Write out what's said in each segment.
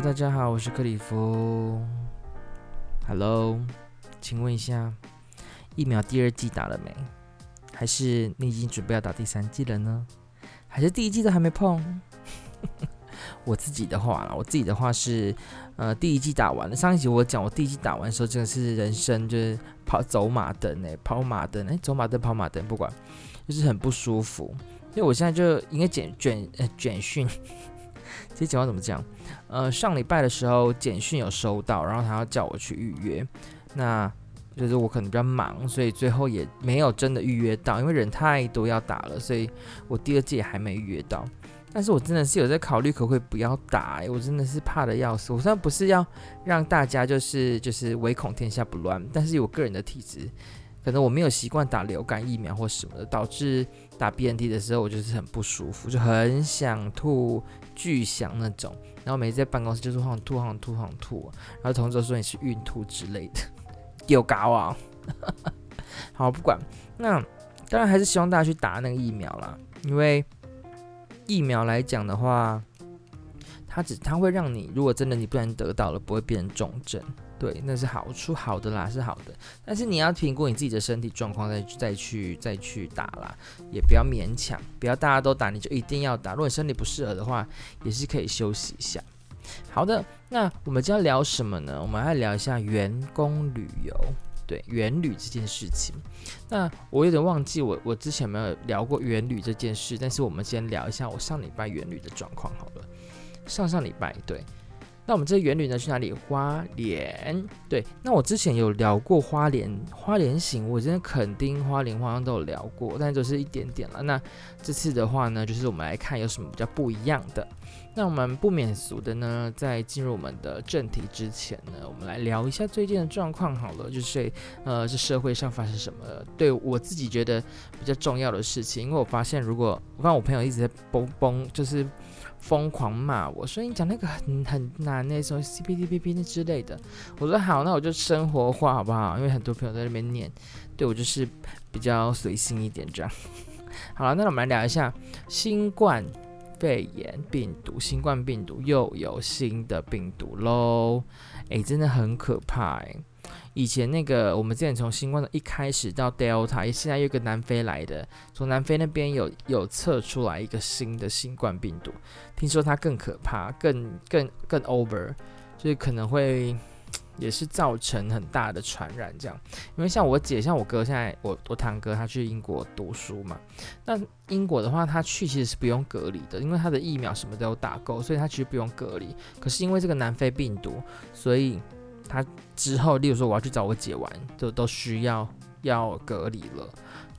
大家好，我是克里夫。Hello，请问一下，疫苗第二季打了没？还是你已经准备要打第三季了呢？还是第一季都还没碰？我自己的话，我自己的话是，呃，第一季打完了。上一集我讲，我第一季打完的时候，真的是人生就是跑走马灯哎，跑马灯哎，走马灯跑马灯，不管，就是很不舒服。所以我现在就应该简卷呃简讯，这些讲话怎么讲？呃，上礼拜的时候简讯有收到，然后他要叫我去预约，那就是我可能比较忙，所以最后也没有真的预约到，因为人太多要打了，所以我第二季也还没预约到。但是我真的是有在考虑可不可以不要打，欸，我真的是怕的要死。我虽然不是要让大家就是就是唯恐天下不乱，但是我个人的体质，可能我没有习惯打流感疫苗或什么的，导致打 BNT 的时候我就是很不舒服，就很想吐、巨响那种。然后每次在办公室就是晃吐、晃吐、晃吐，然后同事说你是孕吐之类的，有搞啊！好，不管，那当然还是希望大家去打那个疫苗啦，因为。疫苗来讲的话，它只它会让你，如果真的你不然得到了，不会变成重症，对，那是好处，好的啦，是好的。但是你要评估你自己的身体状况，再再去再去打啦，也不要勉强，不要大家都打你就一定要打。如果你身体不适合的话，也是可以休息一下。好的，那我们今天聊什么呢？我们来聊一下员工旅游。对，员旅这件事情，那我有点忘记我我之前有没有聊过员旅这件事，但是我们先聊一下我上礼拜员旅的状况好了。上上礼拜对，那我们这个员旅呢去哪里？花莲。对，那我之前有聊过花莲花莲行，我真的垦丁花莲好像都有聊过，但就是一点点了。那这次的话呢，就是我们来看有什么比较不一样的。那我们不免俗的呢，在进入我们的正题之前呢，我们来聊一下最近的状况好了，就是呃，这社会上发生什么对我自己觉得比较重要的事情。因为我发现，如果我看我朋友一直在崩崩，就是疯狂骂我，所以你讲那个很很难那种 CPTPP 那之类的，我说好，那我就生活化好不好？因为很多朋友在那边念，对我就是比较随性一点这样。好了，那我们来聊一下新冠。肺炎病毒，新冠病毒又有新的病毒喽！诶，真的很可怕诶，以前那个我们之前从新冠的一开始到 Delta，现在又一个南非来的，从南非那边有有测出来一个新的新冠病毒，听说它更可怕，更更更 over，就是可能会。也是造成很大的传染，这样，因为像我姐，像我哥，现在我我堂哥他去英国读书嘛，那英国的话，他去其实是不用隔离的，因为他的疫苗什么都有打够，所以他其实不用隔离。可是因为这个南非病毒，所以他之后，例如说我要去找我姐玩，就都需要要隔离了。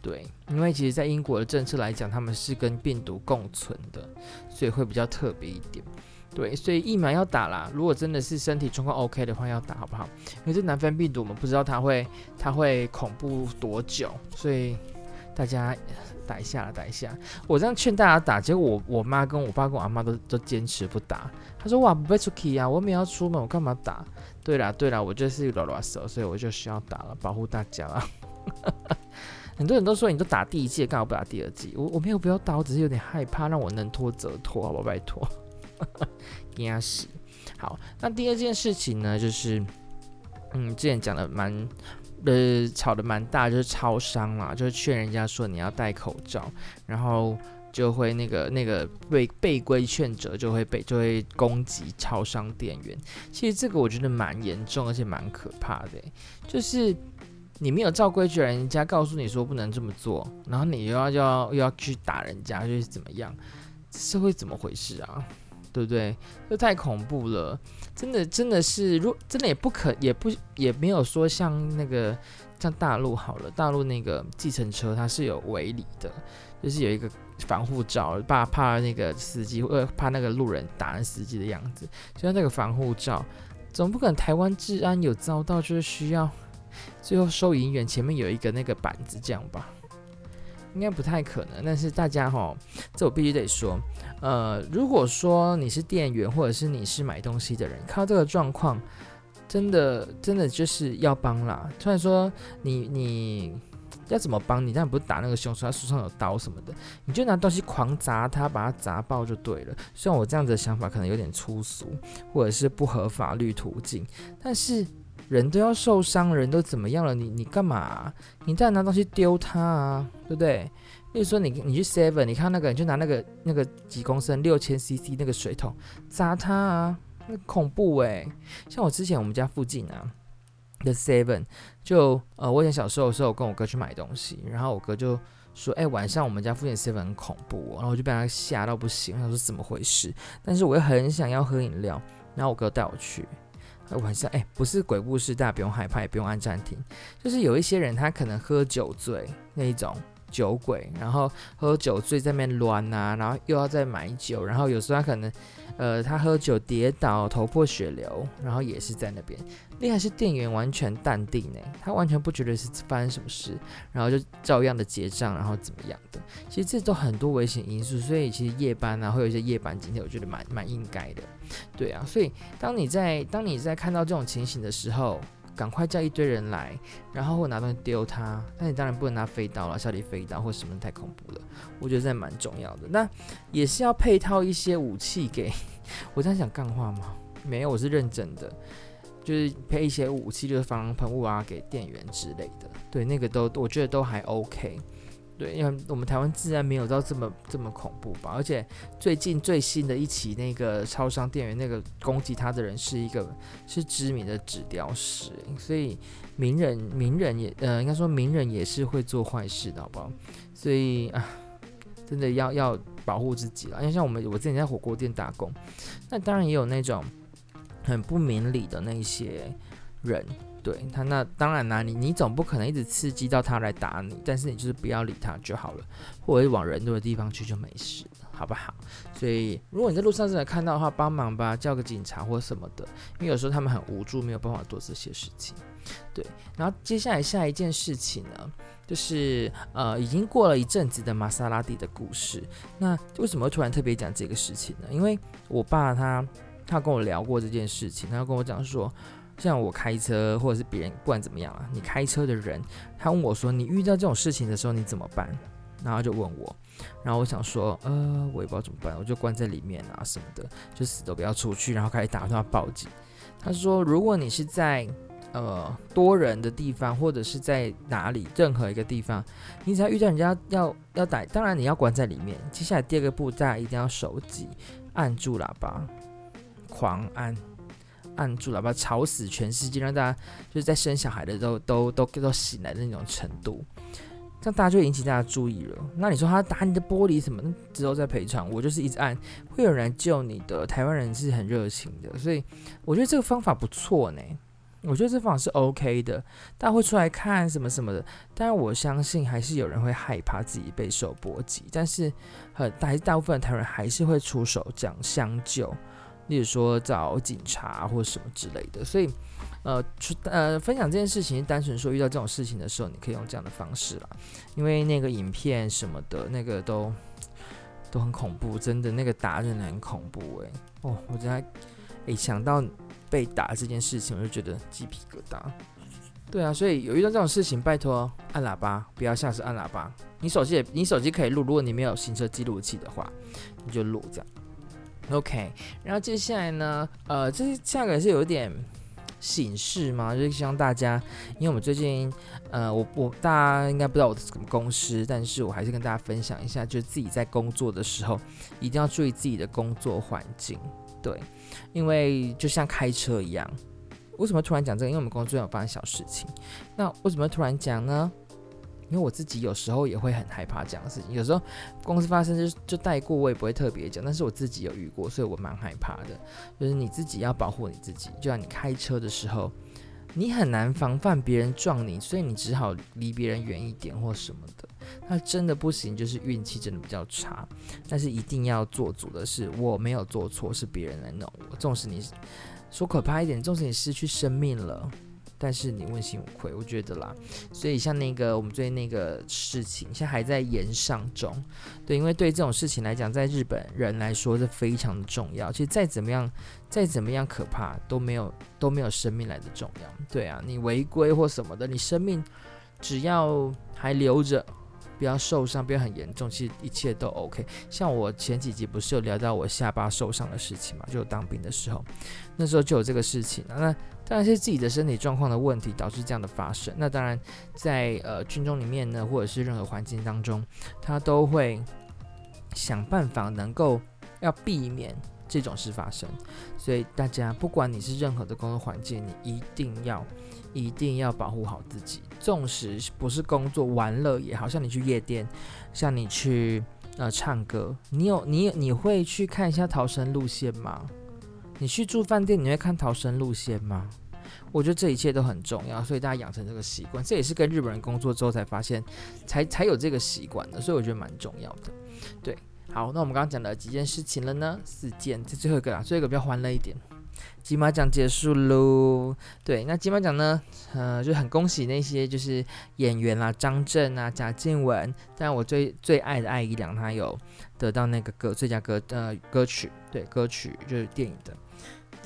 对，因为其实，在英国的政策来讲，他们是跟病毒共存的，所以会比较特别一点。对，所以疫苗要打啦。如果真的是身体状况 OK 的话，要打好不好？因为这南非病毒，我们不知道它会它会恐怖多久，所以大家打一下，打一下。我这样劝大家打，结果我我妈跟我爸跟我阿妈都都坚持不打。他说：“哇，不被出去啊，我没有要出门，我干嘛打？”对啦对啦，我就是拉拉手，所以我就需要打了，保护大家了。很多人都说你都打第一季，干嘛不打第二季？我我没有不要打，我只是有点害怕，让我能拖则拖，好不好？拜托。压死。好，那第二件事情呢，就是，嗯，之前讲的蛮，呃，吵得蛮大，就是超商啦，就是劝人家说你要戴口罩，然后就会那个那个被被规劝者就会被就会攻击超商店员。其实这个我觉得蛮严重，而且蛮可怕的，就是你没有照规矩，人家告诉你说不能这么做，然后你又要要又要去打人家，就是怎么样？社会怎么回事啊？对不对？这太恐怖了，真的真的是，如真的也不可，也不也没有说像那个像大陆好了，大陆那个计程车它是有围篱的，就是有一个防护罩，怕怕那个司机，呃，怕那个路人打人司机的样子，就像那个防护罩，总不可能台湾治安有遭到就是需要最后收银员前面有一个那个板子这样吧？应该不太可能，但是大家哈，这我必须得说。呃，如果说你是店员，或者是你是买东西的人，看到这个状况，真的真的就是要帮啦。虽然说你你要怎么帮你？但不是打那个凶手，他手上有刀什么的，你就拿东西狂砸他，把他砸爆就对了。虽然我这样子的想法可能有点粗俗，或者是不合法律途径，但是人都要受伤，人都怎么样了？你你干嘛？你再拿东西丢他啊，对不对？例如说你你去 Seven，你看那个，你就拿那个那个几公升六千 CC 那个水桶砸他啊，那恐怖哎！像我之前我们家附近啊。The Seven，就呃，我以前小时候的时候，我跟我哥去买东西，然后我哥就说：“哎、晚上我们家附近 Seven 很恐怖哦。”然后我就被他吓到不行，他说：“怎么回事？”但是我又很想要喝饮料，然后我哥带我去。晚上哎，不是鬼故事，大家不用害怕，也不用按暂停。就是有一些人他可能喝酒醉那一种。酒鬼，然后喝酒醉在那边乱啊，然后又要再买酒，然后有时候他可能，呃，他喝酒跌倒，头破血流，然后也是在那边。厉害是店员完全淡定呢，他完全不觉得是发生什么事，然后就照样的结账，然后怎么样的。其实这都很多危险因素，所以其实夜班啊，会有一些夜班今天我觉得蛮蛮应该的，对啊。所以当你在当你在看到这种情形的时候，赶快叫一堆人来，然后我拿东西丢他。那你当然不能拿飞刀了，小李飞刀或什么太恐怖了。我觉得这蛮重要的。那也是要配套一些武器给。我在想干话吗？没有，我是认真的，就是配一些武器，就是防喷雾啊，给店员之类的。对，那个都我觉得都还 OK。对，因为我们台湾自然没有到这么这么恐怖吧，而且最近最新的一起那个超商店员那个攻击他的人是一个是知名的纸雕师，所以名人名人也呃应该说名人也是会做坏事的，好不好？所以啊，真的要要保护自己了。因为像我们我之前在火锅店打工，那当然也有那种很不明理的那些人。对他，那当然啦，你你总不可能一直刺激到他来打你，但是你就是不要理他就好了，或者是往人多的地方去就没事，好不好？所以如果你在路上真的看到的话，帮忙吧，叫个警察或什么的，因为有时候他们很无助，没有办法做这些事情。对，然后接下来下一件事情呢，就是呃，已经过了一阵子的玛莎拉蒂的故事。那为什么会突然特别讲这个事情呢？因为我爸他他跟我聊过这件事情，他跟我讲说。像我开车，或者是别人，不管怎么样啊，你开车的人，他问我说：“你遇到这种事情的时候，你怎么办？”然后就问我，然后我想说：“呃，我也不知道怎么办，我就关在里面啊什么的，就死都不要出去。”然后开始打电话报警。他说：“如果你是在呃多人的地方，或者是在哪里任何一个地方，你只要遇到人家要要打，当然你要关在里面。接下来第二个步，大家一定要手机按住喇叭，狂按。”按住喇叭吵死全世界，让大家就是在生小孩的时候都都都都醒来的那种程度，这样大家就引起大家注意了。那你说他打你的玻璃什么那之后再赔偿，我就是一直按，会有人来救你的。台湾人是很热情的，所以我觉得这个方法不错呢。我觉得这方法是 OK 的，大家会出来看什么什么的。但是我相信还是有人会害怕自己备受波及，但是很大大部分台湾人还是会出手这样相救。例如说找警察或什么之类的，所以，呃，出呃，分享这件事情，单纯说遇到这种事情的时候，你可以用这样的方式啦，因为那个影片什么的，那个都都很恐怖，真的那个打人很恐怖诶。哦，我觉得，诶，想到被打这件事情，我就觉得鸡皮疙瘩。对啊，所以有遇到这种事情，拜托按喇叭，不要下次按喇叭。你手机也，你手机可以录，如果你没有行车记录器的话，你就录这样。OK，然后接下来呢，呃，这下个是有点形式嘛，就是希望大家，因为我们最近，呃，我我大家应该不知道我什么公司，但是我还是跟大家分享一下，就是自己在工作的时候，一定要注意自己的工作环境，对，因为就像开车一样，为什么突然讲这个？因为我们工作有发生小事情，那为什么突然讲呢？因为我自己有时候也会很害怕这样的事情，有时候公司发生就就带过，我也不会特别讲，但是我自己有遇过，所以我蛮害怕的。就是你自己要保护你自己，就像你开车的时候，你很难防范别人撞你，所以你只好离别人远一点或什么的。那真的不行，就是运气真的比较差。但是一定要做足的是，我没有做错，是别人来弄我。纵使你说可怕一点，纵使你失去生命了。但是你问心无愧，我觉得啦。所以像那个我们最近那个事情，现在还在延上中。对，因为对这种事情来讲，在日本人来说是非常的重要。其实再怎么样，再怎么样可怕，都没有都没有生命来的重要。对啊，你违规或什么的，你生命只要还留着。不要受伤，不要很严重，其实一切都 OK。像我前几集不是有聊到我下巴受伤的事情嘛？就当兵的时候，那时候就有这个事情。那当然是自己的身体状况的问题导致这样的发生。那当然在，在呃军中里面呢，或者是任何环境当中，他都会想办法能够要避免这种事发生。所以大家不管你是任何的工作环境，你一定要。一定要保护好自己，纵使不是工作玩乐也好，像你去夜店，像你去呃唱歌，你有 你你会去看一下逃生路线吗？你去住饭店，你会看逃生路线吗？我觉得这一切都很重要，所以大家养成这个习惯，这也是跟日本人工作之后才发现，才才有这个习惯的，所以我觉得蛮重要的。对，好，那我们刚刚讲了几件事情了呢？四件，这最后一个啊，最后一个比较欢乐一点。金马奖结束喽，对，那金马奖呢，呃，就很恭喜那些就是演员啦，张震啊、贾静雯，但我最最爱的艾怡良，他有得到那个歌最佳歌呃歌曲，对，歌曲就是电影的，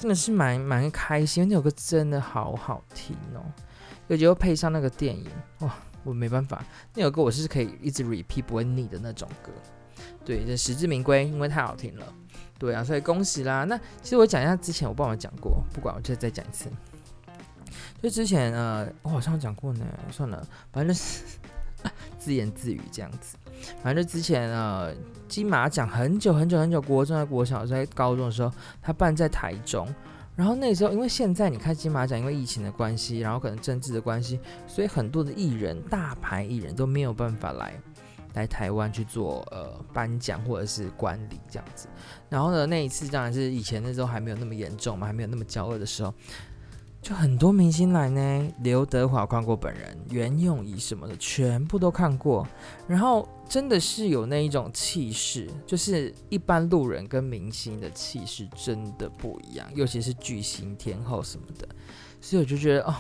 真的是蛮蛮开心，那首歌真的好好听哦，尤其又配上那个电影，哇，我没办法，那首歌我是可以一直 repeat 不会腻的那种歌，对，这实至名归，因为太好听了。对啊，所以恭喜啦！那其实我讲一下之前我爸妈讲过，不管我就再讲一次。就之前呃，我好像讲过呢，算了，反正就是 自言自语这样子。反正之前呃，金马奖很久很久很久，国中在国小在高中的时候，他办在台中。然后那时候因为现在你看金马奖，因为疫情的关系，然后可能政治的关系，所以很多的艺人、大牌艺人都没有办法来。来台湾去做呃颁奖或者是观礼这样子，然后呢，那一次当然是以前那时候还没有那么严重嘛，还没有那么骄傲的时候，就很多明星来呢，刘德华看过本人，袁咏仪什么的全部都看过，然后真的是有那一种气势，就是一般路人跟明星的气势真的不一样，尤其是巨星天后什么的，所以我就觉得哦，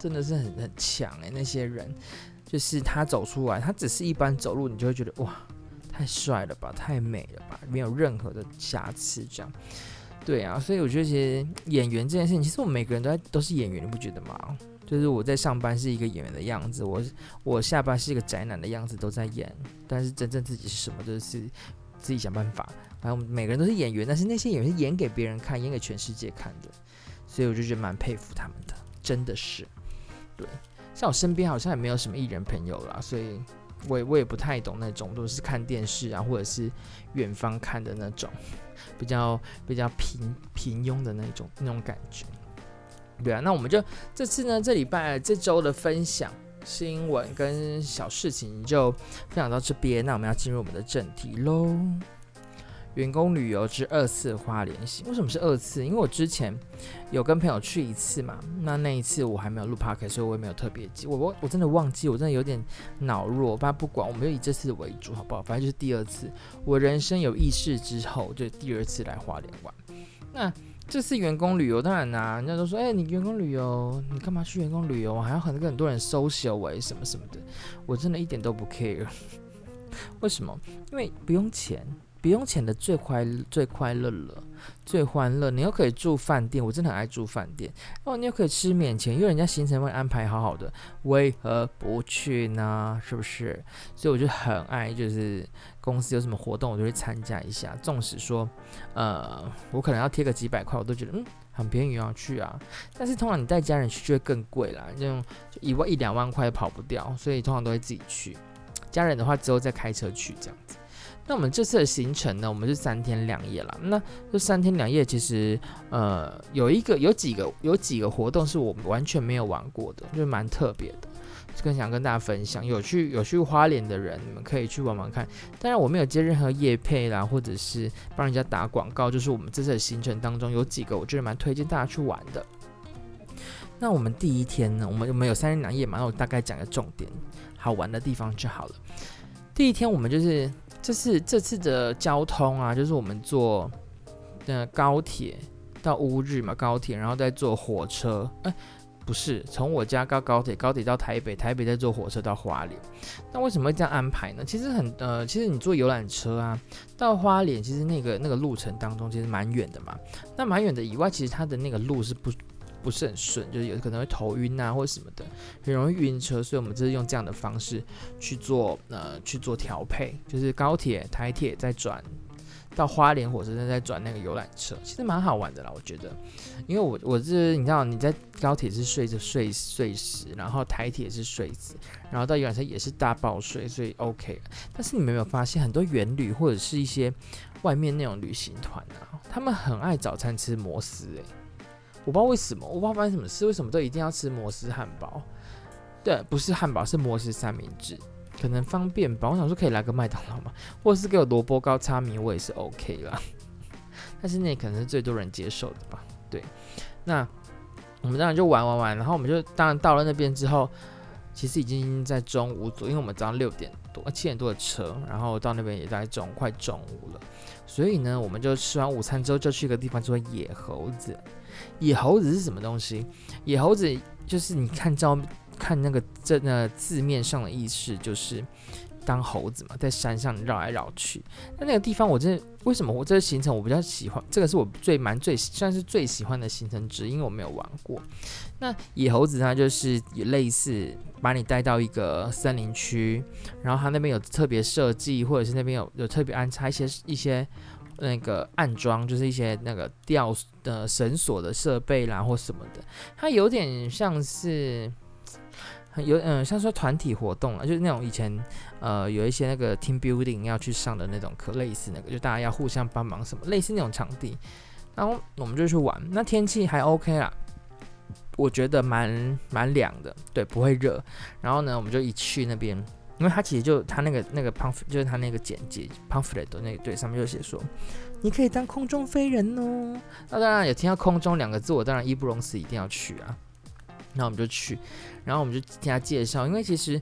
真的是很很强诶，那些人。就是他走出来，他只是一般走路，你就会觉得哇，太帅了吧，太美了吧，没有任何的瑕疵，这样。对啊，所以我觉得其实演员这件事情，其实我们每个人都在都是演员，你不觉得吗？就是我在上班是一个演员的样子，我我下班是一个宅男的样子，都在演。但是真正自己是什么，就是自己想办法。反正我们每个人都是演员，但是那些演员是演给别人看，演给全世界看的。所以我就觉得蛮佩服他们的，真的是，对。像我身边好像也没有什么艺人朋友啦，所以我也我也不太懂那种，都是看电视啊，或者是远方看的那种，比较比较平平庸的那种那种感觉。对啊，那我们就这次呢，这礼拜这周的分享新闻跟小事情就分享到这边，那我们要进入我们的正题喽。员工旅游之二次花莲行，为什么是二次？因为我之前有跟朋友去一次嘛，那那一次我还没有录 p o c a s t 所以我也没有特别记。我我我真的忘记，我真的有点脑弱。反正不管，我们就以这次为主，好不好？反正就是第二次，我人生有意识之后，就第二次来花莲玩。那这次员工旅游，当然啦、人家都说，哎、你员工旅游，你干嘛去员工旅游？还要很跟很多人 social 喂，什么什么的，我真的一点都不 care。为什么？因为不用钱。不用钱的最快最快乐了，最欢乐。你又可以住饭店，我真的很爱住饭店哦。你又可以吃免钱，因为人家行程会安排好好的，为何不去呢？是不是？所以我就很爱，就是公司有什么活动，我就会参加一下。纵使说，呃，我可能要贴个几百块，我都觉得嗯很便宜啊，去啊。但是通常你带家人去就会更贵啦，这种一万一两万块跑不掉，所以通常都会自己去。家人的话之后再开车去这样子。那我们这次的行程呢，我们是三天两夜啦。那这三天两夜其实，呃，有一个、有几个、有几个活动是我完全没有玩过的，就是蛮特别的，更想跟大家分享。有去有去花莲的人，你们可以去玩玩看。当然，我没有接任何业配啦，或者是帮人家打广告。就是我们这次的行程当中有几个，我觉得蛮推荐大家去玩的。那我们第一天呢，我们我们有三天两夜嘛，那我大概讲个重点，好玩的地方就好了。第一天我们就是。这次这次的交通啊，就是我们坐呃高铁到乌日嘛，高铁，然后再坐火车，哎，不是，从我家到高铁，高铁到台北，台北再坐火车到花莲。那为什么会这样安排呢？其实很呃，其实你坐游览车啊，到花莲，其实那个那个路程当中其实蛮远的嘛。那蛮远的以外，其实它的那个路是不不是很顺，就是有可能会头晕啊，或者什么的，很容易晕车。所以我们就是用这样的方式去做呃去做调配，就是高铁、台铁再转。到花莲火车站再转那个游览车，其实蛮好玩的啦，我觉得。因为我我是你知道你在高铁是睡着睡睡死，然后台铁是睡死，然后到游览车也是大爆睡，所以 OK。但是你们有没有发现，很多员旅或者是一些外面那种旅行团啊，他们很爱早餐吃摩斯诶、我不知道为什么，我不知道发生什么事，为什么都一定要吃摩斯汉堡？对，不是汉堡，是摩斯三明治。可能方便吧，我想说可以来个麦当劳嘛，或者是给我萝卜糕插米，我也是 OK 啦。但是那可能是最多人接受的吧。对，那我们当然就玩玩玩，然后我们就当然到了那边之后，其实已经在中午左右，因为我们早上六点多、七点多的车，然后到那边也在中快中午了。所以呢，我们就吃完午餐之后，就去一个地方做野猴子。野猴子是什么东西？野猴子就是你看照。看那个这那字面上的意思就是当猴子嘛，在山上绕来绕去。那那个地方，我真的为什么我这个行程我比较喜欢？这个是我最蛮最算是最喜欢的行程之一，因为我没有玩过。那野猴子它就是也类似把你带到一个森林区，然后它那边有特别设计，或者是那边有有特别安插一些一些那个暗装，就是一些那个吊的绳索的设备啦或什么的，它有点像是。有嗯，像说团体活动啊，就是那种以前呃有一些那个 team building 要去上的那种课，类似那个，就大家要互相帮忙什么，类似那种场地。然后我们就去玩，那天气还 OK 啦，我觉得蛮蛮凉的，对，不会热。然后呢，我们就一去那边，因为他其实就他那个那个 p a m p 就是他那个简介 pamphlet 的那个对，上面就写说你可以当空中飞人哦。那当然有听到空中两个字，我当然义不容辞一定要去啊。那我们就去，然后我们就听他介绍，因为其实，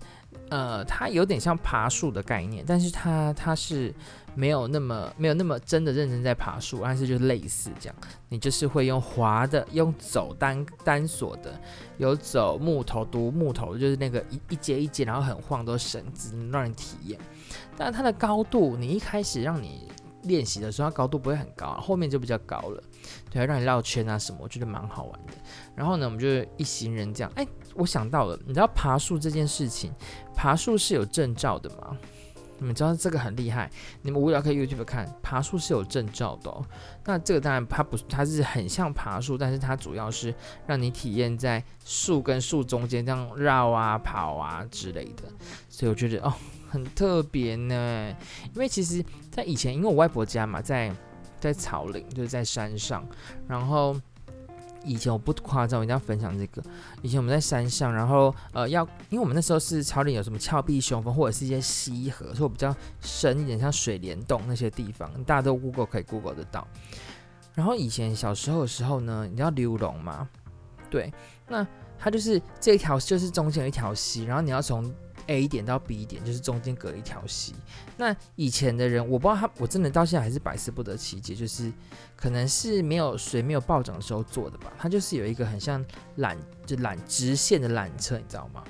呃，它有点像爬树的概念，但是它它是没有那么没有那么真的认真在爬树，但是就类似这样，你就是会用滑的，用走单单锁的，有走木头独木头，就是那个一一节一节，然后很晃的绳子让人体验，但它的高度，你一开始让你。练习的时候，它高度不会很高，后面就比较高了。对，让你绕圈啊什么，我觉得蛮好玩的。然后呢，我们就一行人这样。哎，我想到了，你知道爬树这件事情，爬树是有证照的吗？你们知道这个很厉害，你们无聊可以 YouTube 看，爬树是有证照的哦。那这个当然它不，它是很像爬树，但是它主要是让你体验在树跟树中间这样绕啊跑啊之类的。所以我觉得哦。很特别呢，因为其实，在以前，因为我外婆家嘛，在在草岭，就是在山上。然后以前我不夸张，我一定要分享这个。以前我们在山上，然后呃，要因为我们那时候是草岭，有什么峭壁雄风，或者是一些溪河，所以比较深一点，像水帘洞那些地方，大家都 Google 可以 Google 得到。然后以前小时候的时候呢，你知道溜龙吗？对，那它就是这一条，就是中间有一条溪，然后你要从。A 点到 B 点就是中间隔一条溪。那以前的人，我不知道他，我真的到现在还是百思不得其解，就是可能是没有水没有暴涨的时候做的吧。它就是有一个很像缆，就缆直线的缆车，你知道吗？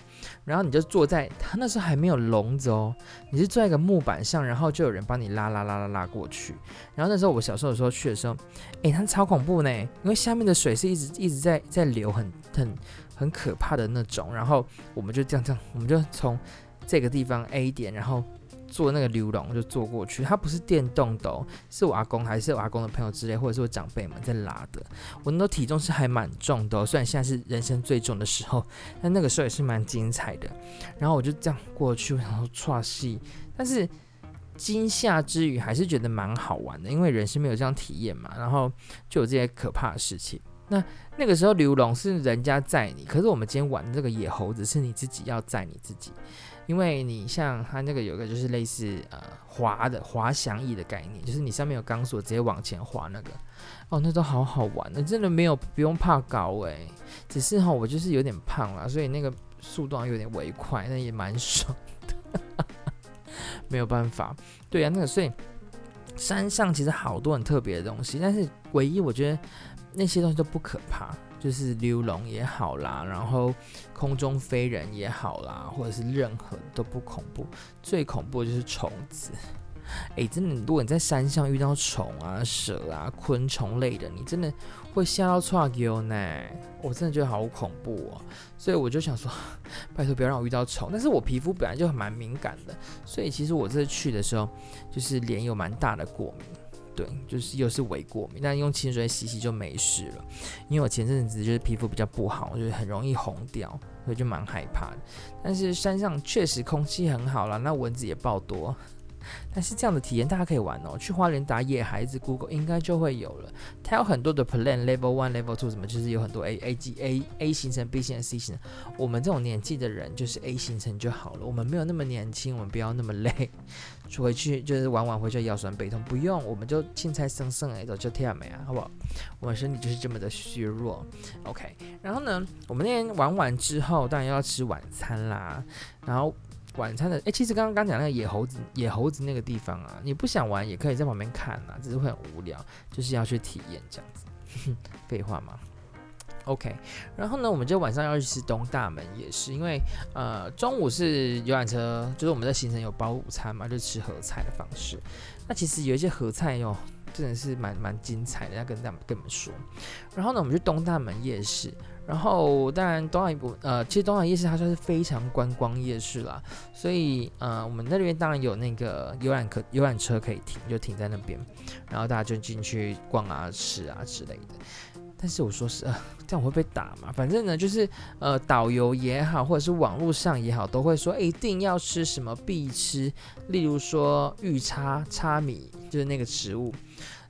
然后你就坐在它那时候还没有笼子哦，你是坐在一个木板上，然后就有人帮你拉拉拉拉拉过去。然后那时候我小时候的时候去的时候，诶，它超恐怖呢，因为下面的水是一直一直在在流，很。很很可怕的那种，然后我们就这样这样，我们就从这个地方 A 点，然后坐那个流龙就坐过去。它不是电动的哦，是我阿公还是我阿公的朋友之类，或者是我长辈们在拉的。我那时候体重是还蛮重的哦，虽然现在是人生最重的时候，但那个时候也是蛮精彩的。然后我就这样过去，然后唰戏，但是惊吓之余还是觉得蛮好玩的，因为人是没有这样体验嘛。然后就有这些可怕的事情。那那个时候刘龙是人家载你，可是我们今天玩的这个野猴子是你自己要载你自己，因为你像它那个有个就是类似呃滑的滑翔翼的概念，就是你上面有钢索直接往前滑那个，哦，那都好好玩，那真的没有不用怕高诶、只是哈我就是有点胖啦，所以那个速度有点微快，那也蛮爽的，没有办法，对啊，那个所以山上其实好多很特别的东西，但是唯一我觉得。那些东西都不可怕，就是流龙也好啦，然后空中飞人也好啦，或者是任何都不恐怖，最恐怖的就是虫子。哎，真的，如果你在山上遇到虫啊、蛇啊、昆虫类的，你真的会吓到剉叫呢。我真的觉得好恐怖哦，所以我就想说，拜托不要让我遇到虫。但是我皮肤本来就蛮敏感的，所以其实我这次去的时候，就是脸有蛮大的过敏。对，就是又是伪过敏，但用清水洗洗就没事了。因为我前阵子就是皮肤比较不好，就是很容易红掉，所以就蛮害怕的。但是山上确实空气很好啦，那蚊子也爆多。但是这样的体验大家可以玩哦，去花莲打野孩子，Google 应该就会有了。它有很多的 plan，level one、level two 什么，就是有很多 A A G A A 行程、B 行程、C 行程。我们这种年纪的人就是 A 行程就好了。我们没有那么年轻，我们不要那么累，回去就是玩完回去腰酸背痛，不用，我们就青菜生生哎，就跳没啊，好不好？我们身体就是这么的虚弱。OK，然后呢，我们那天玩完之后，当然要吃晚餐啦，然后。晚餐的哎、其实刚刚讲那个野猴子，野猴子那个地方啊，你不想玩也可以在旁边看啊，只是会很无聊，就是要去体验这样子。废话嘛。OK，然后呢，我们就晚上要去吃东大门夜市，因为呃中午是游览车，就是我们在行程有包午餐嘛，就吃合菜的方式。那其实有一些合菜哟，真的是蛮蛮精彩的，要跟大跟你们说。然后呢，我们去东大门夜市。然后，当然，东海不呃，其实东海夜市它算是非常观光夜市啦，所以呃，我们那边当然有那个游览可游览车可以停，就停在那边，然后大家就进去逛啊、吃啊之类的。但是我说是呃，这样会被打嘛？反正呢，就是呃，导游也好，或者是网络上也好，都会说一定要吃什么必吃，例如说玉叉叉米，就是那个植物，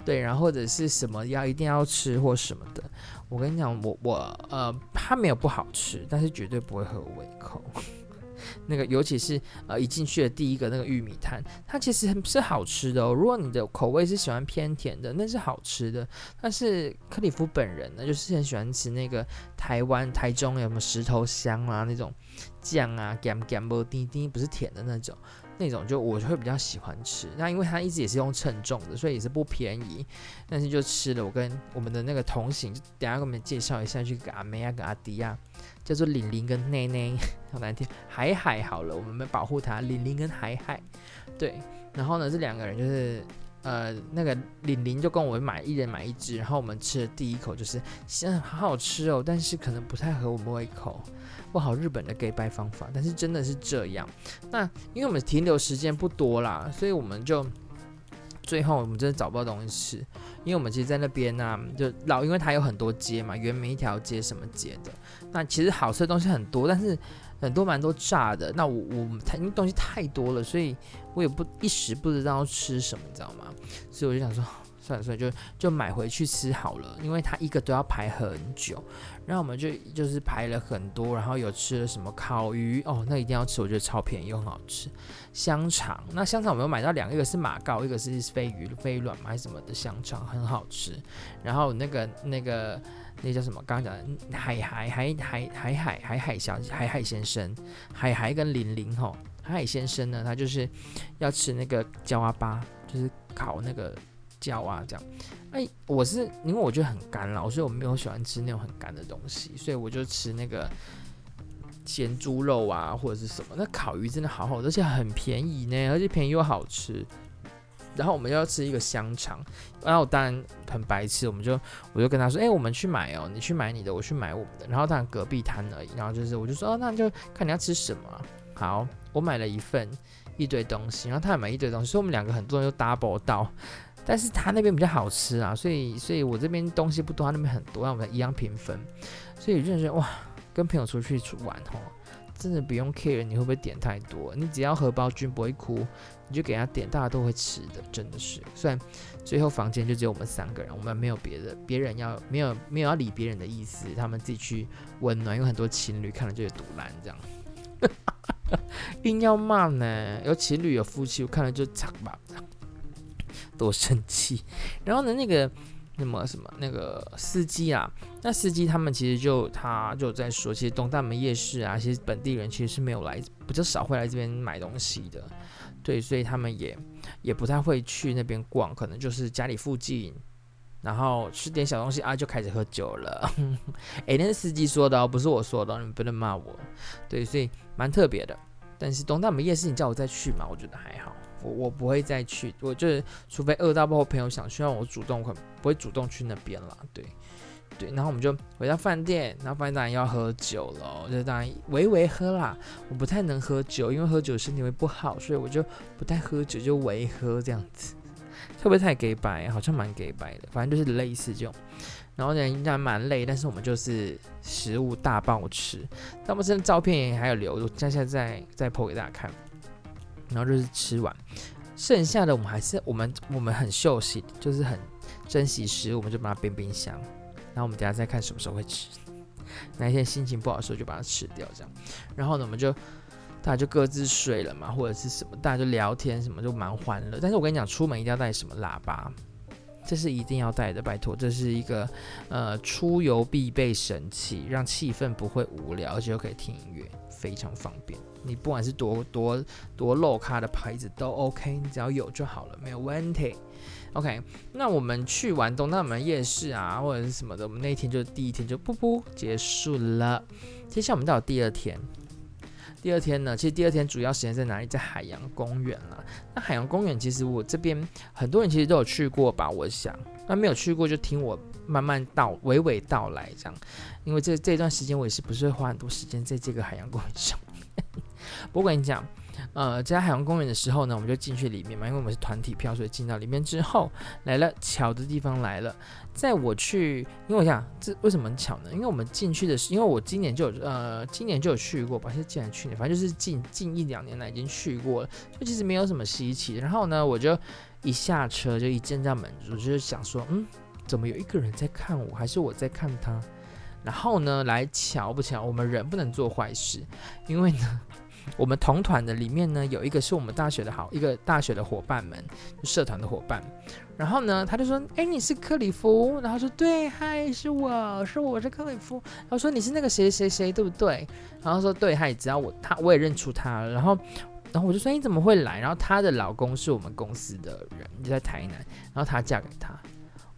对，然后或者是什么要一定要吃或什么的。我跟你讲，我我呃，它没有不好吃，但是绝对不会合我胃口。那个，尤其是呃，一进去的第一个那个玉米摊，它其实是好吃的哦。如果你的口味是喜欢偏甜的，那是好吃的。但是克里夫本人呢，就是很喜欢吃那个台湾台中有什么石头香啊那种酱啊，咸咸不滴滴，不是甜的那种。那种就我就会比较喜欢吃，那因为它一直也是用称重的，所以也是不便宜，但是就吃了。我跟我们的那个同行，等下给我们介绍一下，去个阿梅亚跟阿迪亚，叫做玲玲跟内内，好难听。海海好了，我们没保护它，玲玲跟海海，对。然后呢，这两个人就是呃，那个玲玲就跟我们买一人买一只，然后我们吃的第一口就是，嗯，好好吃哦，但是可能不太合我们胃口。不好，日本的给拜方法，但是真的是这样。那因为我们停留时间不多啦，所以我们就最后我们真的找不到东西吃。因为我们其实，在那边呢、啊，就老，因为它有很多街嘛，原名一条街什么街的。那其实好吃的东西很多，但是很多蛮多炸的。那我我太因为东西太多了，所以我也不一时不知道吃什么，你知道吗？所以我就想说。算了算了，就就买回去吃好了，因为它一个都要排很久。然后我们就就是排了很多，然后有吃了什么烤鱼哦，那一定要吃，我觉得超便宜又很好吃。香肠，那香肠我们有买到两个，一个是马告，一个是飞鱼飞卵还是什么的香肠，很好吃。然后那个那个那叫什么？刚刚讲的海海海海海海海海小海海先生，海海跟玲玲吼，海海先生呢，他就是要吃那个焦阿巴，就是烤那个。椒啊，这样，哎，我是因为我觉得很干了，所以我没有喜欢吃那种很干的东西，所以我就吃那个咸猪肉啊，或者是什么。那烤鱼真的好好，而且很便宜呢，而且便宜又好吃。然后我们要吃一个香肠，然后我当然很白痴，我们就我就跟他说，哎，我们去买哦，你去买你的，我去买我们的。然后当然隔壁摊而已，然后就是我就说，哦，那就看你要吃什么。好，我买了一份一堆东西，然后他也买一堆东西，所以我们两个很多人就 double 到。但是他那边比较好吃啊，所以，所以我这边东西不多，他那边很多，让我们一样平分。所以我就觉得哇，跟朋友出去玩吼，真的不用 care 你会不会点太多，你只要荷包君不会哭，你就给他点，大家都会吃的，真的是。虽然最后房间就只有我们三个人，我们没有别的，别人要没有没有要理别人的意思，他们自己去温暖，有很多情侣看了就有赌烂这样，硬要骂呢，有情侣有夫妻，我看了就惨吧。多生气，然后呢，那个那么什么那个司机啊，那司机他们其实就他就在说，其实东大门夜市啊，其实本地人其实是没有来，比较少会来这边买东西的，对，所以他们也也不太会去那边逛，可能就是家里附近，然后吃点小东西啊，就开始喝酒了。哎，那是司机说的哦，不是我说的，你们不能骂我。对，所以蛮特别的。但是东大门夜市，你叫我再去嘛，我觉得还好。我我不会再去，我就是除非饿到爆，朋友想去让我主动，可不会主动去那边了。对对，然后我们就回到饭店，然后饭店当然要喝酒了，就当然微微喝啦。我不太能喝酒，因为喝酒身体会不好，所以我就不太喝酒，就微喝这样子。特别太给白，好像蛮给白的，反正就是类似这种。然后呢，应该蛮累，但是我们就是食物大爆吃。他们的照片还有留，我接下来再再 po 给大家看。然后就是吃完，剩下的我们还是我们我们很秀气，就是很珍惜食物，我们就把它冰冰箱。然后我们等下再看什么时候会吃。哪一天心情不好的时候就把它吃掉，这样。然后呢，我们就大家就各自睡了嘛，或者是什么，大家就聊天什么，就蛮欢乐。但是我跟你讲，出门一定要带什么喇叭。这是一定要带的，拜托，这是一个呃出游必备神器，让气氛不会无聊，而且又可以听音乐，非常方便。你不管是多多多 low 咖的牌子都 OK，你只要有就好了，没有问题。OK，那我们去完东大门夜市啊，或者是什么的，我们那天就第一天就噗噗结束了。接下来我们到第二天。第二天呢，其实第二天主要时间在哪里？在海洋公园了。那海洋公园其实我这边很多人其实都有去过吧，我想。那没有去过就听我慢慢道娓娓道来这样，因为这这段时间我也是不是会花很多时间在这个海洋公园上面。不过我跟你讲。呃，在海洋公园的时候呢，我们就进去里面嘛，因为我们是团体票，所以进到里面之后，来了巧的地方来了。在我去，因为我想这为什么很巧呢？因为我们进去的是，因为我今年就有呃，今年就有去过吧，是今年去年，反正就是近近一两年来已经去过了，就其实没有什么稀奇。然后呢，我就一下车就一见到门，我就想说，嗯，怎么有一个人在看我，还是我在看他？然后呢，来巧不巧，我们人不能做坏事，因为呢。我们同团的里面呢，有一个是我们大学的好一个大学的伙伴们，就社团的伙伴。然后呢，他就说：“哎，你是克里夫？”然后说：“对，嗨，是我是我是克里夫。”然后说：“你是那个谁谁谁，对不对？”然后说：“对，他也知道我，他我也认出他了。”然后，然后我就说：“你怎么会来？”然后她的老公是我们公司的人，就在台南。然后她嫁给他。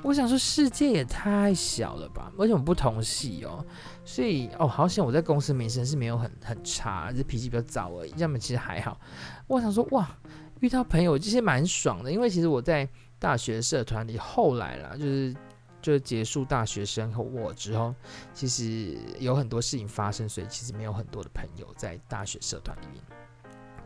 我想说，世界也太小了吧？而且我们不同系哦，所以哦，好险我在公司名声是没有很很差，就脾气比较躁而已。要么其实还好。我想说，哇，遇到朋友这些蛮爽的，因为其实我在大学社团里，后来啦，就是就结束大学生活我之后，其实有很多事情发生，所以其实没有很多的朋友在大学社团里面。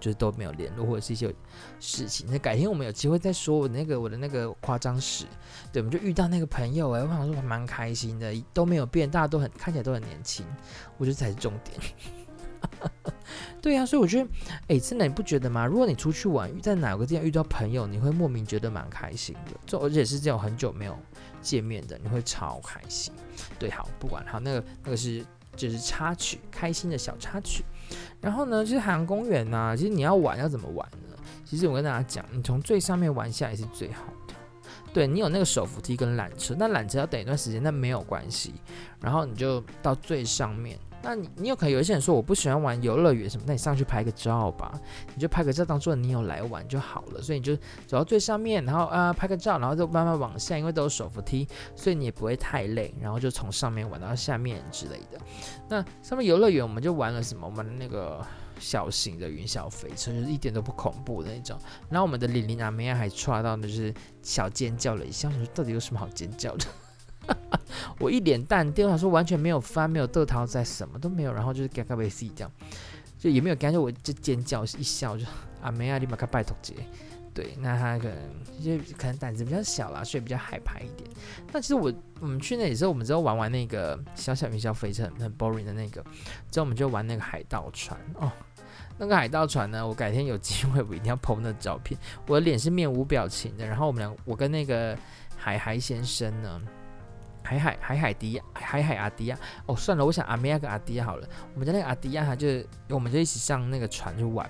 就是都没有联络，或者是一些事情。那改天我们有机会再说我那个我的那个夸张史。对，我们就遇到那个朋友哎，我想说蛮开心的，都没有变，大家都很看起来都很年轻，我觉得才是重点。对呀、啊，所以我觉得哎，真的你不觉得吗？如果你出去玩，在哪个地方遇到朋友，你会莫名觉得蛮开心的，就而且是这种很久没有见面的，你会超开心。对，好，不管好，那个那个是就是插曲，开心的小插曲。然后呢，就是海洋公园呢、其实你要玩要怎么玩呢？其实我跟大家讲，你从最上面玩下来是最好的。对，你有那个手扶梯跟缆车，那缆车要等一段时间，那没有关系。然后你就到最上面。那你你有可能有一些人说我不喜欢玩游乐园什么，那你上去拍个照吧，你就拍个照当做你有来玩就好了。所以你就走到最上面，然后啊、拍个照，然后就慢慢往下，因为都有手扶梯，所以你也不会太累。然后就从上面玩到下面之类的。那上面游乐园我们就玩了什么？我们那个小型的云霄飞车，就是一点都不恐怖的那种。然后我们的李玲啊、梅亚还刷到就是小尖叫了一下，我说到底有什么好尖叫的？我一脸淡定，我想说完全没有翻，没有得桃在，什么都没有，然后就是嘎嘎贝西这样，就也没有感觉，我就尖叫一笑，就啊没啊，立马开拜托节，对，那他可能就可能胆子比较小啦，所以比较害怕一点。那其实我我们去那里之后，我们之后玩玩那个小小云霄飞车很 boring 的那个，之后我们就玩那个海盗船哦，那个海盗船呢，我改天有机会我一定要 po 那照片，我的脸是面无表情的，然后我们俩我跟那个海海先生呢。海海海海迪亚海海阿迪亚哦，算了，我想阿梅亚跟阿迪亚好了。我们家那个阿迪亚，他就我们就一起上那个船去玩。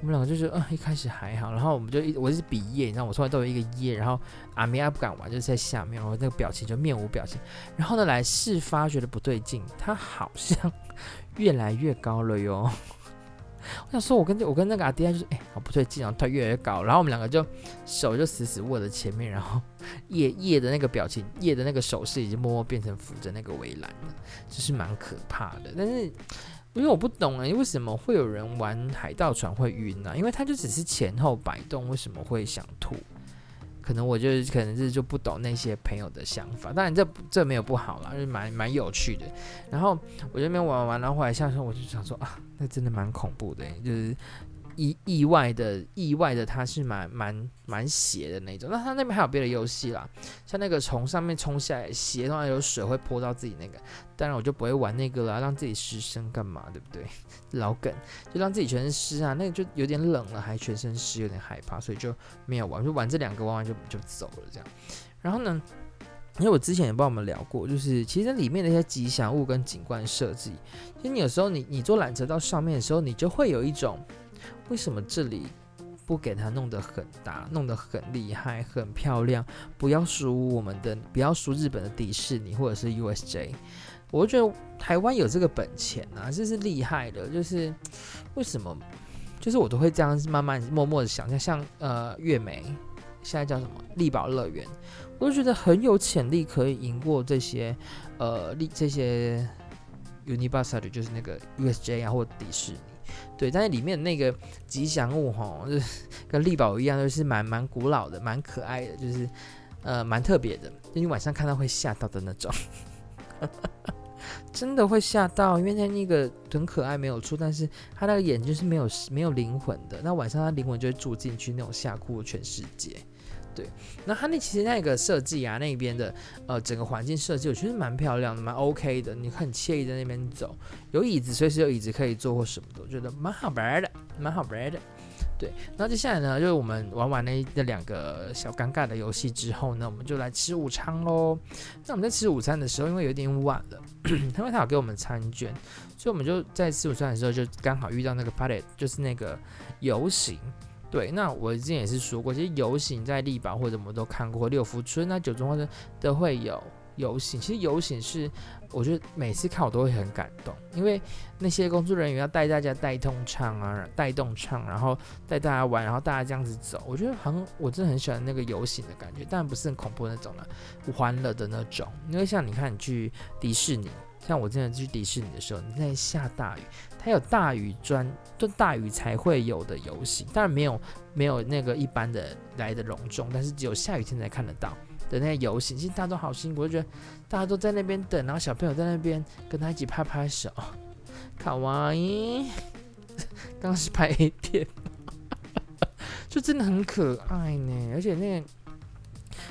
我们两个就是，嗯，一开始还好，然后我们就一我是比耶，你知道，我从来都有一个耶，然后阿梅亚不敢玩，就是在下面，然后那个表情就面无表情。然后呢，来事发觉得不对劲，他好像 越来越高了哟。我想说，我跟我跟那个阿迪亚就是，哎，好不对劲，然后他越来越高，然后我们两个就手就死死握在前面，然后叶叶 的那个表情，叶的那个手势已经默默变成扶着那个围栏了，就是蛮可怕的。但是因为我不懂啊，因，为什么会有人玩海盗船会晕呢？因为它就只是前后摆动，为什么会想吐？可能我就是可能是就不懂那些朋友的想法，当然这这没有不好啦，就蛮蛮有趣的。然后我这边玩玩，然后后来下车我就想说啊，那真的蛮恐怖的，就是。意意外的意外的，它是蛮蛮蛮斜的那种。那它那边还有别的游戏啦，像那个从上面冲下来斜的话，有水会泼到自己那个。当然我就不会玩那个了，让自己湿身干嘛？对不对？老梗，就让自己全身湿啊，那个就有点冷了，还全身湿，有点害怕，所以就没有玩。就玩这两个，玩完就就走了这样。然后呢，因为我之前也帮我们聊过，就是其实里面的一些吉祥物跟景观设计，其实你有时候你你坐缆车到上面的时候，你就会有一种。为什么这里不给它弄得很大，弄得很厉害、很漂亮？不要输我们的，不要输日本的迪士尼或者是 USJ。我觉得台湾有这个本钱啊，这是厉害的。就是为什么？就是我都会这样慢慢默默的想象，像呃月美，现在叫什么丽宝乐园，我就觉得很有潜力可以赢过这些呃丽这些 Universal，就是那个 USJ 啊或迪士尼。对，但是里面那个吉祥物哈，就是 跟丽宝一样，就是蛮蛮古老的，蛮可爱的，就是呃蛮特别的，就你晚上看到会吓到的那种，真的会吓到，因为它那个很可爱没有错，但是它那个眼睛是没有没有灵魂的，那晚上它灵魂就会住进去，那种吓哭全世界。对，那它那其实那个设计啊，那边的呃整个环境设计，我觉得蛮漂亮的，蛮 OK 的。你很惬意在那边走，有椅子，随时有椅子可以坐或什么的，我觉得蛮好玩的，蛮好玩的。对，然后接下来呢，就是我们玩完那那两个小尴尬的游戏之后呢，我们就来吃午餐喽。那我们在吃午餐的时候，因为有点晚了，因 为他有给我们餐券，所以我们就在吃午餐的时候就刚好遇到那个 parade，就是那个游行。对，那我之前也是说过，其实游行在丽宝或者我们都看过，六福村那、九中或者都会有游行。其实游行是，我觉得每次看我都会很感动，因为那些工作人员要带大家带动唱啊，带动唱，然后带大家玩，然后大家这样子走，我觉得很，我真的很喜欢那个游行的感觉，但不是很恐怖那种了，欢乐的那种。因为像你看，你去迪士尼。像我之前去迪士尼的时候，你在下大雨，它有大雨专，就大雨才会有的游行，当然没有没有那个一般的来的隆重，但是只有下雨天才看得到的那些游行。其实大家都好辛苦，我就觉得大家都在那边等，然后小朋友在那边跟他一起拍拍手，卡哇伊，刚刚是拍 A 片，就真的很可爱呢。而且那个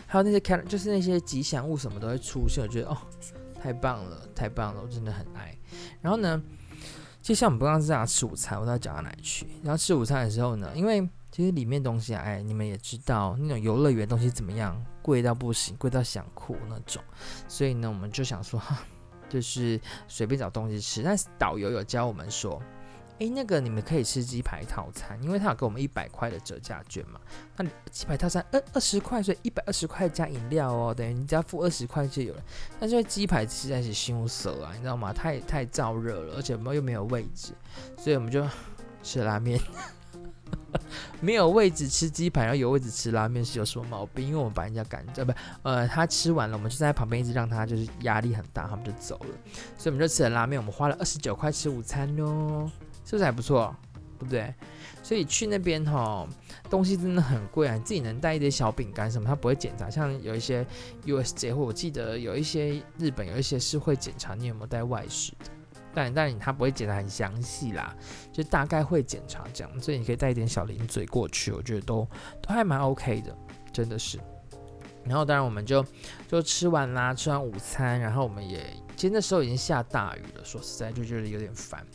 还有那些看，就是那些吉祥物什么都会出现，我觉得哦。太棒了，太棒了，我真的很爱。然后呢，就像我们刚刚是在吃午餐，我都要讲到哪里去？然后吃午餐的时候呢，因为其实里面东西啊，哎，你们也知道，那种游乐园东西怎么样，贵到不行，贵到想哭那种。所以呢，我们就想说，哈，就是随便找东西吃。但是导游有教我们说。诶，那个你们可以吃鸡排套餐，因为他有给我们一百块的折价券嘛。那鸡排套餐二二十块，所以一百二十块加饮料哦，等于你只要付二十块就有了。但是鸡排实在是羞涩啊，你知道吗？太太燥热了，而且我们又没有位置，所以我们就吃拉面。没有位置吃鸡排，然后有位置吃拉面是有什么毛病？因为我们把人家赶着，不，呃，他吃完了，我们就在旁边一直让他就是压力很大，他们就走了。所以我们就吃了拉面，我们花了二十九块吃午餐哦。是不是还不错，对不对？所以去那边哈，东西真的很贵啊！你自己能带一点小饼干什么，他不会检查。像有一些 USJ 或我记得有一些日本有一些是会检查你有没有带外食的，但但他不会检查很详细啦，就大概会检查这样，所以你可以带一点小零嘴过去，我觉得都都还蛮 OK 的，真的是。然后当然我们就就吃完啦，吃完午餐，然后我们也。其实那时候已经下大雨了，说实在就觉得有点烦。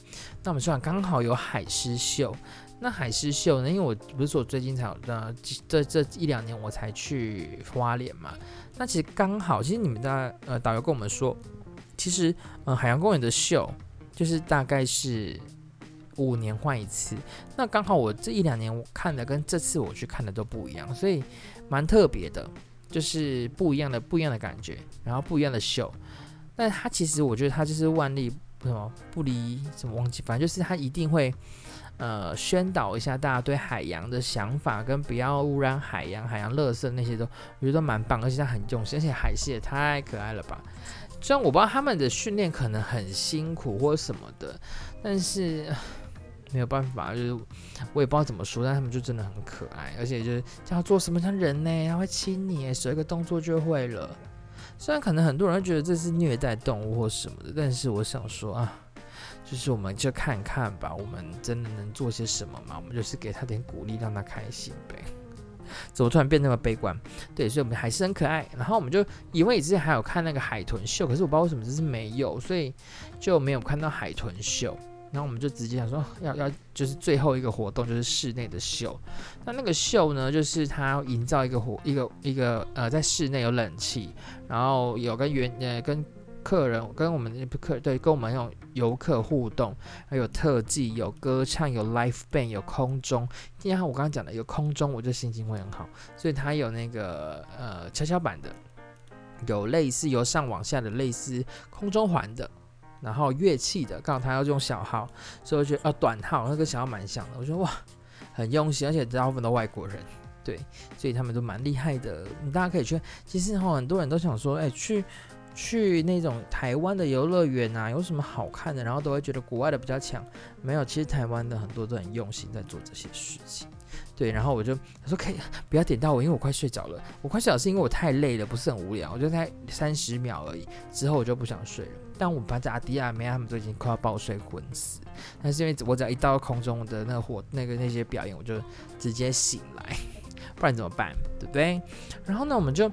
那我们算刚好有海狮秀，那海狮秀呢？因为我不是说最近才有的，这这一两年我才去花莲嘛。那其实刚好，其实你们的呃导游跟我们说，其实呃海洋公园的秀就是大概是五年换一次。那刚好我这一两年我看的跟这次我去看的都不一样，所以蛮特别的，就是不一样的不一样的感觉，然后不一样的秀。但他其实，我觉得他就是万利什么不离什么忘记，反正就是他一定会呃宣导一下大家对海洋的想法，跟不要污染海洋、海洋垃圾那些都，我觉得蛮棒，而且他很用心，而且海狮也太可爱了吧！虽然我不知道他们的训练可能很辛苦或什么的，但是没有办法，就是我也不知道怎么说，但他们就真的很可爱，而且就是叫他做什么像人呢，他会亲你，手一个动作就会了。虽然可能很多人觉得这是虐待动物或什么的，但是我想说啊。就是我们就看看吧，我们真的能做些什么吗？我们就是给他点鼓励，让他开心呗。怎么突然变那么悲观？对，所以我们还是很可爱。然后我们就以为之前还有看那个海豚秀，可是我不知道为什么这是没有，所以就没有看到海豚秀。然后我们就直接想说要要就是最后一个活动就是室内的秀。那那个秀呢，就是它营造一个活一个一个呃在室内有冷气，然后有跟原呃跟。客人跟我们客对跟我们那种游客互动，还有特技，有歌唱，有 live band，有空中。第二，我刚刚讲的有空中，我就心情会很好。所以它有那个呃跷跷板的，有类似由上往下的类似空中环的，然后乐器的，刚好他要用小号，所以我觉得啊短号那个小号蛮像的。我觉得哇，很用心，而且大部分都外国人，对，所以他们都蛮厉害的。大家可以去，其实哈很多人都想说，哎去。去那种台湾的游乐园啊，有什么好看的？然后都会觉得国外的比较强。没有，其实台湾的很多都很用心在做这些事情。对，然后我就他说可以不要点到我，因为我快睡着了。我快睡着是因为我太累了，不是很无聊。我就才三十秒而已，之后我就不想睡了。但我们班在阿迪亚梅他们都已经快要抱睡昏死。但是因为我只要一到空中的那个火那个那些表演，我就直接醒来，不然怎么办？对不对？然后呢，我们就。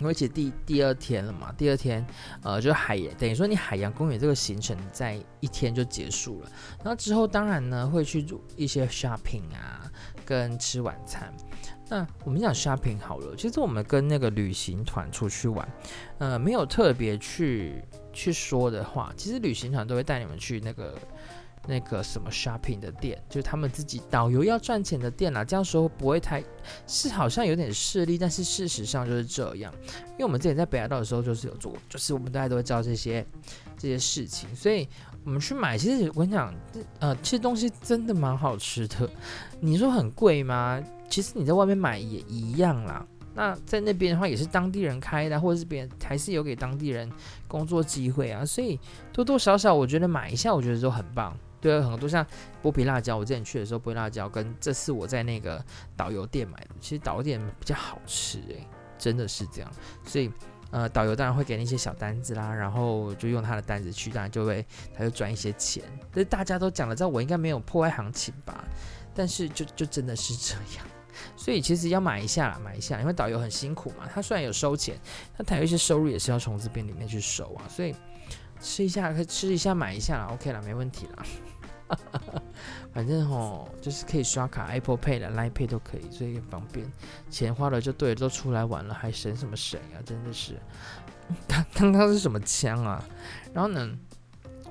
因为其实第第二天了嘛，第二天，呃，就海洋，等于说你海洋公园这个行程在一天就结束了。然后之后当然呢会去做一些 shopping 啊，跟吃晚餐。那我们讲 shopping 好了，其实我们跟那个旅行团出去玩，呃，没有特别去去说的话，其实旅行团都会带你们去那个。那个什么 shopping 的店，就是他们自己导游要赚钱的店啦。这样说不会太是好像有点势利，但是事实上就是这样。因为我们之前在北海道的时候，就是有做，就是我们大家都会知道这些这些事情，所以我们去买。其实我跟你讲，呃，其实东西真的蛮好吃的。你说很贵吗？其实你在外面买也一样啦。那在那边的话，也是当地人开的，或者是别人还是有给当地人工作机会啊。所以多多少少，我觉得买一下，我觉得都很棒。对啊，很多像剥皮辣椒，我之前去的时候，剥皮辣椒跟这次我在那个导游店买的，其实导游店比较好吃诶，真的是这样。所以，呃，导游当然会给那些小单子啦，然后就用他的单子去，当然就会他就赚一些钱。但是大家都讲了，知道我应该没有破坏行情吧？但是就就真的是这样。所以其实要买一下啦，买一下，因为导游很辛苦嘛，他虽然有收钱，但他有一些收入也是要从这边里面去收啊。所以吃一下可以吃一下，买一下啦，OK 啦，没问题啦。反正吼，就是可以刷卡，Apple Pay 的 Line Pay 都可以，所以很方便。钱花了就对了，都出来玩了，还省什么省啊？真的是，刚刚刚是什么枪啊？然后呢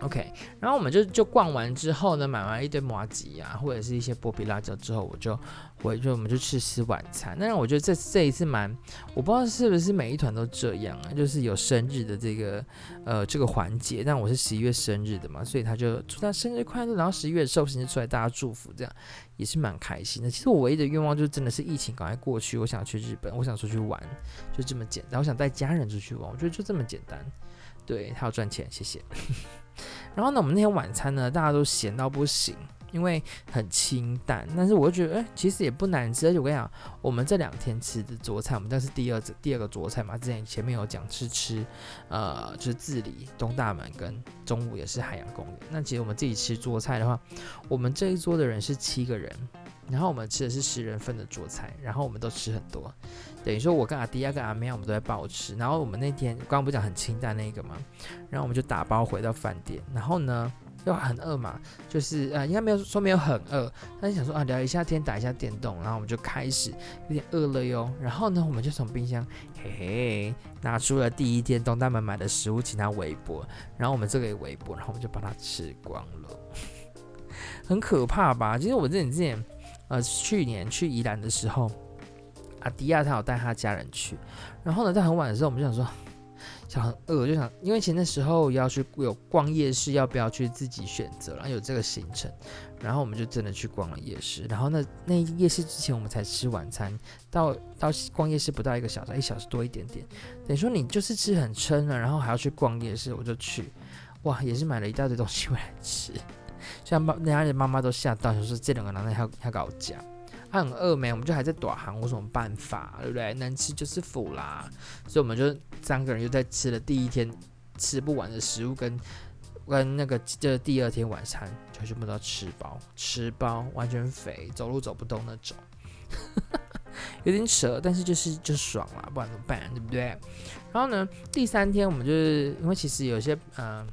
？OK，然后我们就就逛完之后呢，买完一堆麻吉啊，或者是一些剥皮辣椒之后，我就回就我们就去吃晚餐。但是我觉得这这一次蛮，我不知道是不是每一团都这样啊，就是有生日的这个呃这个环节。但我是十一月生日的嘛，所以他就祝他生日快乐，然后十一月寿星就出来大家祝福，这样也是蛮开心的。其实我唯一的愿望就真的是疫情赶快过去，我想去日本，我想出去玩，就这么简单。我想带家人出去玩，我觉得就这么简单。对，他要赚钱，谢谢。然后呢，我们那天晚餐呢，大家都咸到不行，因为很清淡。但是我就觉得，哎，其实也不难吃。而且我跟你讲，我们这两天吃的桌菜，我们这是第二第二个桌菜嘛。之前前面有讲是吃，呃，就是自理东大门跟中午也是海洋公园。那其实我们自己吃桌菜的话，我们这一桌的人是七个人，然后我们吃的是十人份的桌菜，然后我们都吃很多。等于说，我跟阿迪亚跟阿妹，我们都在包吃。然后我们那天刚刚不讲很清淡那个嘛，然后我们就打包回到饭店。然后呢，又很饿嘛，就是呃，应该没有说没有很饿，但是想说啊，聊一下天，打一下电动。然后我们就开始有点饿了哟。然后呢，我们就从冰箱嘿嘿拿出了第一天东大门买的食物，请他微波。然后我们这个也微波，然后我们就把它吃光了，很可怕吧？其实我之前之前呃，去年去宜兰的时候。阿迪亚他有带他家人去，然后呢，在很晚的时候，我们就想说，就很饿，就想，因为其实那时候要去有逛夜市，要不要去自己选择，然后有这个行程，然后我们就真的去逛了夜市，然后那那夜市之前我们才吃晚餐，到到逛夜市不到一个小时，一小时多一点点，等于说你就是吃很撑了，然后还要去逛夜市，我就去，哇，也是买了一大堆东西回来吃，像妈，人家的妈妈都吓到，就说这两个男的还要搞价。他很饿没？我们就还在躲寒，有什么办法？对不对？能吃就是福啦。所以我们就三个人又在吃了第一天吃不完的食物，跟跟那个这第二天晚餐就全部都吃饱，吃饱完全肥，走路走不动那种，有点扯，但是就是就爽了，不然怎么办？对不对？然后呢，第三天我们就是因为其实有些嗯。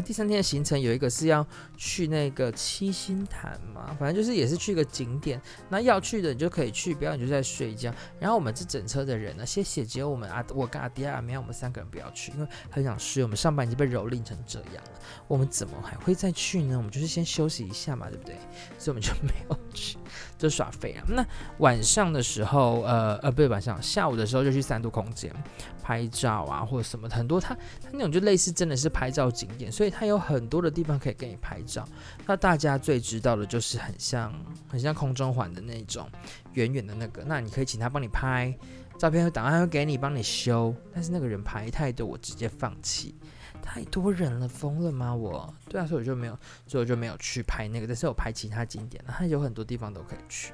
第三天的行程有一个是要去那个七星潭嘛，反正就是也是去一个景点。那要去的你就可以去，不要你就在睡觉。然后我们这整车的人呢，谢谢，只有我们啊，我跟阿迪亚、阿苗，我们三个人不要去，因为很想睡。我们上班已经被蹂躏成这样了，我们怎么还会再去呢？我们就是先休息一下嘛，对不对？所以我们就没有去，就耍废啊。那晚上的时候，呃呃，不是晚上，下午的时候就去三度空间拍照啊，或者什么很多，它它那种就类似真的是拍照景点，所以。它有很多的地方可以给你拍照，那大家最知道的就是很像很像空中环的那种远远的那个，那你可以请他帮你拍照片，档案会给你帮你修，但是那个人排太多，我直接放弃，太多人了，疯了吗？我对啊，所以我就没有，所以我就没有去拍那个，但是我拍其他景点了，它有很多地方都可以去，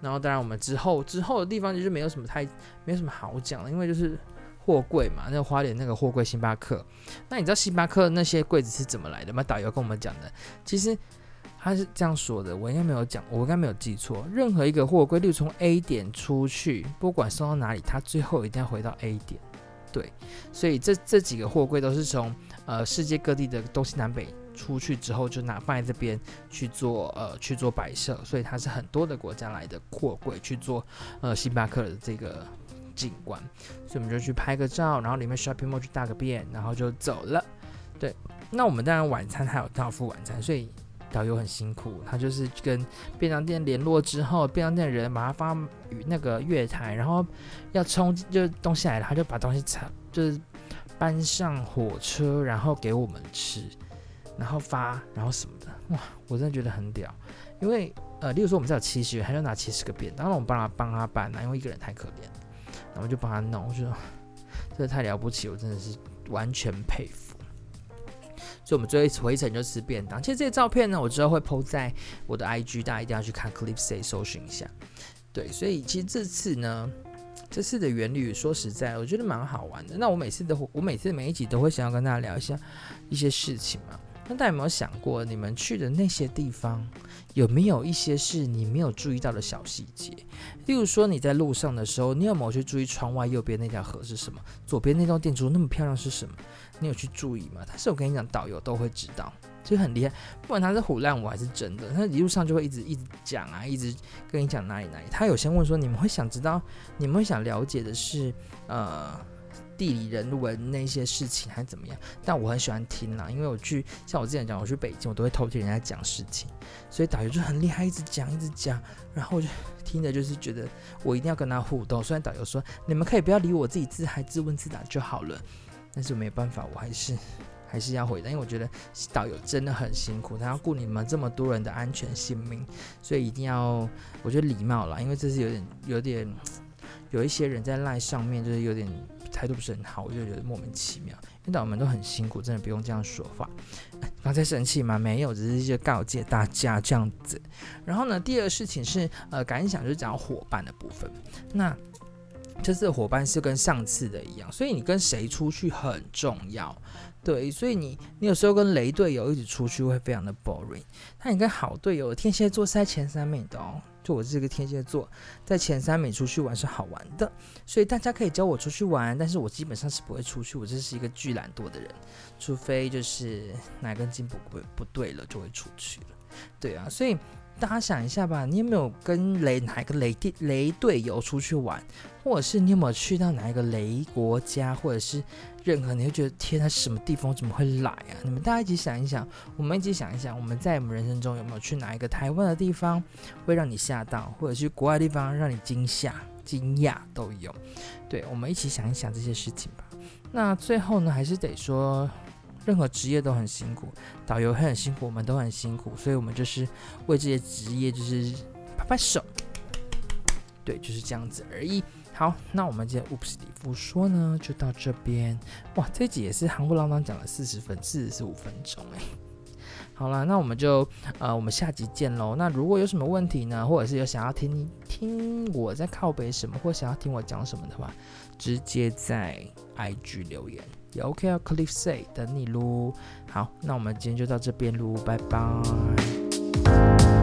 然后当然我们之后之后的地方就是没有什么太没有什么好讲的，因为就是。货柜嘛，那个花莲那个货柜星巴克，那你知道星巴克那些柜子是怎么来的吗？导游跟我们讲的，其实他是这样说的，我应该没有讲，我应该没有记错。任何一个货柜，例如从 A 点出去，不管送到哪里，它最后一定要回到 A 点。对，所以这这几个货柜都是从呃世界各地的东西南北出去之后，就拿放在这边去做呃去做摆设，所以它是很多的国家来的货柜去做呃星巴克的这个。景观，所以我们就去拍个照，然后里面 shopping mall 去大个便，然后就走了。对，那我们当然晚餐还有到付晚餐，所以导游很辛苦，他就是跟便当店联络之后，便当店的人把他放于那个月台，然后要冲就是东西来了，他就把东西拆，就是搬上火车，然后给我们吃，然后发，然后什么的，哇，我真的觉得很屌，因为呃，例如说我们这有七十元，他就拿七十个便当，然我们帮他帮他搬，因为一个人太可怜。然后就帮他弄，我觉得 真的太了不起，我真的是完全佩服。所以，我们最后一次回程就吃便当。其实这些照片呢，我之后会 po 在我的 IG，大家一定要去看 Clipsay 搜寻一下。对，所以其实这次呢，这次的员旅说实在，我觉得蛮好玩的。那我每次都，我每次每一集都会想要跟大家聊一下一些事情嘛。那大家有没有想过，你们去的那些地方，有没有一些是你没有注意到的小细节？例如说，你在路上的时候，你有没有去注意窗外右边那条河是什么？左边那栋建筑那么漂亮是什么？你有去注意吗？但是我跟你讲，导游都会知道，就很厉害。不管他是唬烂我还是真的，他一路上就会一直一直讲啊，一直跟你讲哪里哪里。他有先问说，你们会想知道，你们会想了解的是，呃。地理人文那些事情还是怎么样？但我很喜欢听啦，因为我去像我之前讲，我去北京，我都会偷听人家讲事情，所以导游就很厉害，一直讲一直讲，然后我就听着就是觉得我一定要跟他互动。虽然导游说你们可以不要理我，自己自嗨自问自答就好了，但是我没办法，我还是 还是要回答，因为我觉得导游真的很辛苦，他要顾你们这么多人的安全性命，所以一定要我觉得礼貌啦，因为这是有点有点 有一些人在赖上面就是有点。态度不是很好，我就觉得莫名其妙。因为导游们都很辛苦，真的不用这样说话。刚才生气吗？没有，只是一些告诫大家这样子。然后呢，第二事情是呃感想，就是讲伙伴的部分。那这次的伙伴是跟上次的一样，所以你跟谁出去很重要。对，所以你你有时候跟雷队友一起出去会非常的 boring，那你跟好队友天蝎座是在前三名的哦。就我这个天蝎座，在前三名出去玩是好玩的，所以大家可以教我出去玩，但是我基本上是不会出去，我这是一个巨懒惰的人，除非就是哪根筋不不不对了就会出去了，对啊，所以。大家想一下吧，你有没有跟雷哪一个雷队雷队友出去玩，或者是你有没有去到哪一个雷国家，或者是任何你会觉得天哪，什么地方怎么会来啊？你们大家一起想一想，我们一起想一想，我们在我们人生中有没有去哪一个台湾的地方会让你吓到，或者是国外的地方让你惊吓、惊讶都有？对，我们一起想一想这些事情吧。那最后呢，还是得说，任何职业都很辛苦，导游很辛苦，我们都很辛苦，所以我们就是为这些职业就是拍拍手，对，就是这样子而已。好，那我们今天乌普斯里夫说呢，就到这边。哇，这集也是夯不啷当讲了四十分，四十五分钟哎。好了，那我们就呃，我们下集见喽。那如果有什么问题呢，或者是有想要听听我在靠北什么，或想要听我讲什么的话，直接在 IG 留言也 OK 啊。Cliff Say 等你喽。好，那我们今天就到这边喽，拜拜。